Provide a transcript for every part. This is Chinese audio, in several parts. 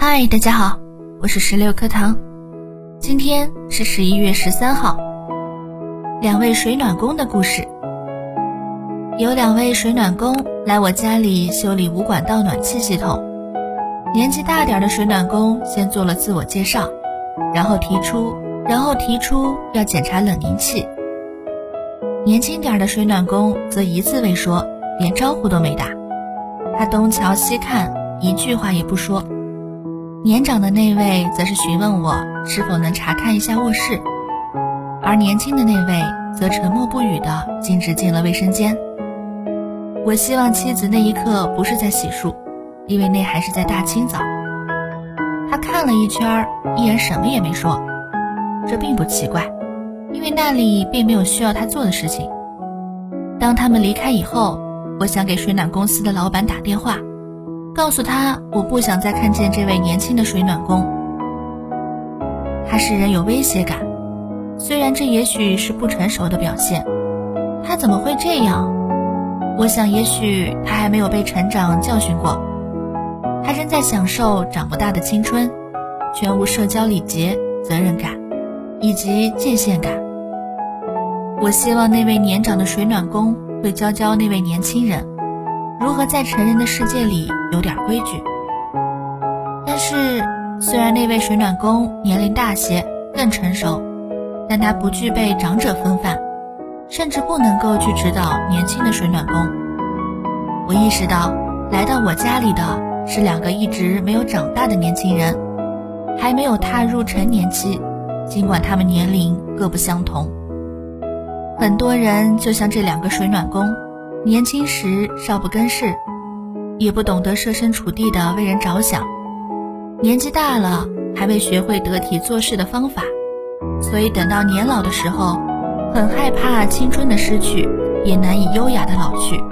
嗨，大家好，我是石榴课堂。今天是十一月十三号。两位水暖工的故事。有两位水暖工来我家里修理无管道暖气系统。年纪大点的水暖工先做了自我介绍，然后提出，然后提出要检查冷凝器。年轻点的水暖工则一字未说，连招呼都没打。他东瞧西看，一句话也不说。年长的那位则是询问我是否能查看一下卧室，而年轻的那位则沉默不语的径直进了卫生间。我希望妻子那一刻不是在洗漱，因为那还是在大清早。他看了一圈，依然什么也没说。这并不奇怪，因为那里并没有需要他做的事情。当他们离开以后，我想给水暖公司的老板打电话。告诉他，我不想再看见这位年轻的水暖工。他使人有威胁感，虽然这也许是不成熟的表现。他怎么会这样？我想，也许他还没有被成长教训过。他仍在享受长不大的青春，全无社交礼节、责任感，以及界限感。我希望那位年长的水暖工会教教那位年轻人。如何在成人的世界里有点规矩？但是，虽然那位水暖工年龄大些，更成熟，但他不具备长者风范，甚至不能够去指导年轻的水暖工。我意识到，来到我家里的是两个一直没有长大的年轻人，还没有踏入成年期，尽管他们年龄各不相同。很多人就像这两个水暖工。年轻时少不更事，也不懂得设身处地的为人着想；年纪大了，还未学会得体做事的方法，所以等到年老的时候，很害怕青春的失去，也难以优雅的老去，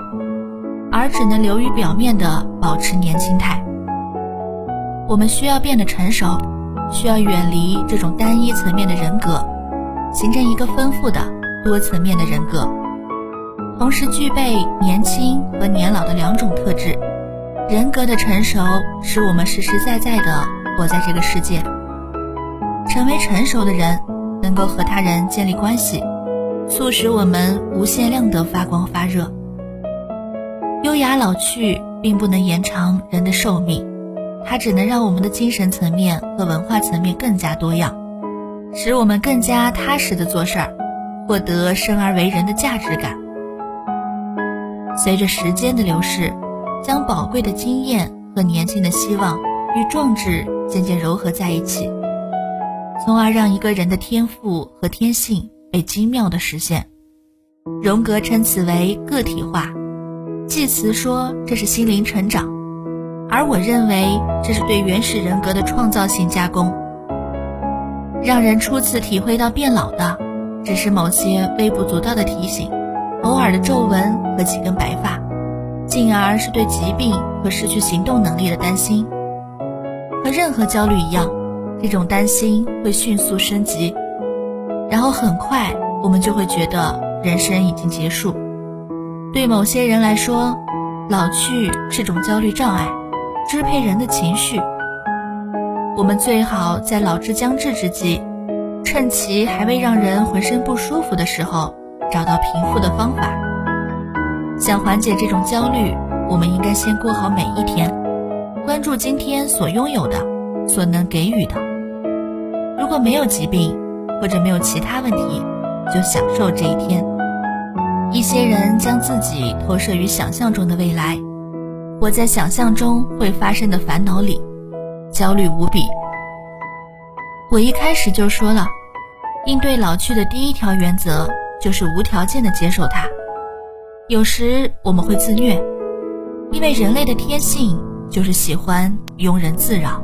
而只能流于表面的保持年轻态。我们需要变得成熟，需要远离这种单一层面的人格，形成一个丰富的多层面的人格。同时具备年轻和年老的两种特质，人格的成熟使我们实实在在的活在这个世界。成为成熟的人，能够和他人建立关系，促使我们无限量的发光发热。优雅老去并不能延长人的寿命，它只能让我们的精神层面和文化层面更加多样，使我们更加踏实的做事儿，获得生而为人的价值感。随着时间的流逝，将宝贵的经验和年轻的希望与壮志渐渐糅合在一起，从而让一个人的天赋和天性被精妙的实现。荣格称此为个体化，济慈说这是心灵成长，而我认为这是对原始人格的创造性加工。让人初次体会到变老的，只是某些微不足道的提醒。偶尔的皱纹和几根白发，进而是对疾病和失去行动能力的担心。和任何焦虑一样，这种担心会迅速升级，然后很快我们就会觉得人生已经结束。对某些人来说，老去是种焦虑障碍，支配人的情绪。我们最好在老之将至之际，趁其还未让人浑身不舒服的时候。找到平复的方法。想缓解这种焦虑，我们应该先过好每一天，关注今天所拥有的，所能给予的。如果没有疾病，或者没有其他问题，就享受这一天。一些人将自己投射于想象中的未来，活在想象中会发生的烦恼里，焦虑无比。我一开始就说了，应对老去的第一条原则。就是无条件的接受他。有时我们会自虐，因为人类的天性就是喜欢庸人自扰。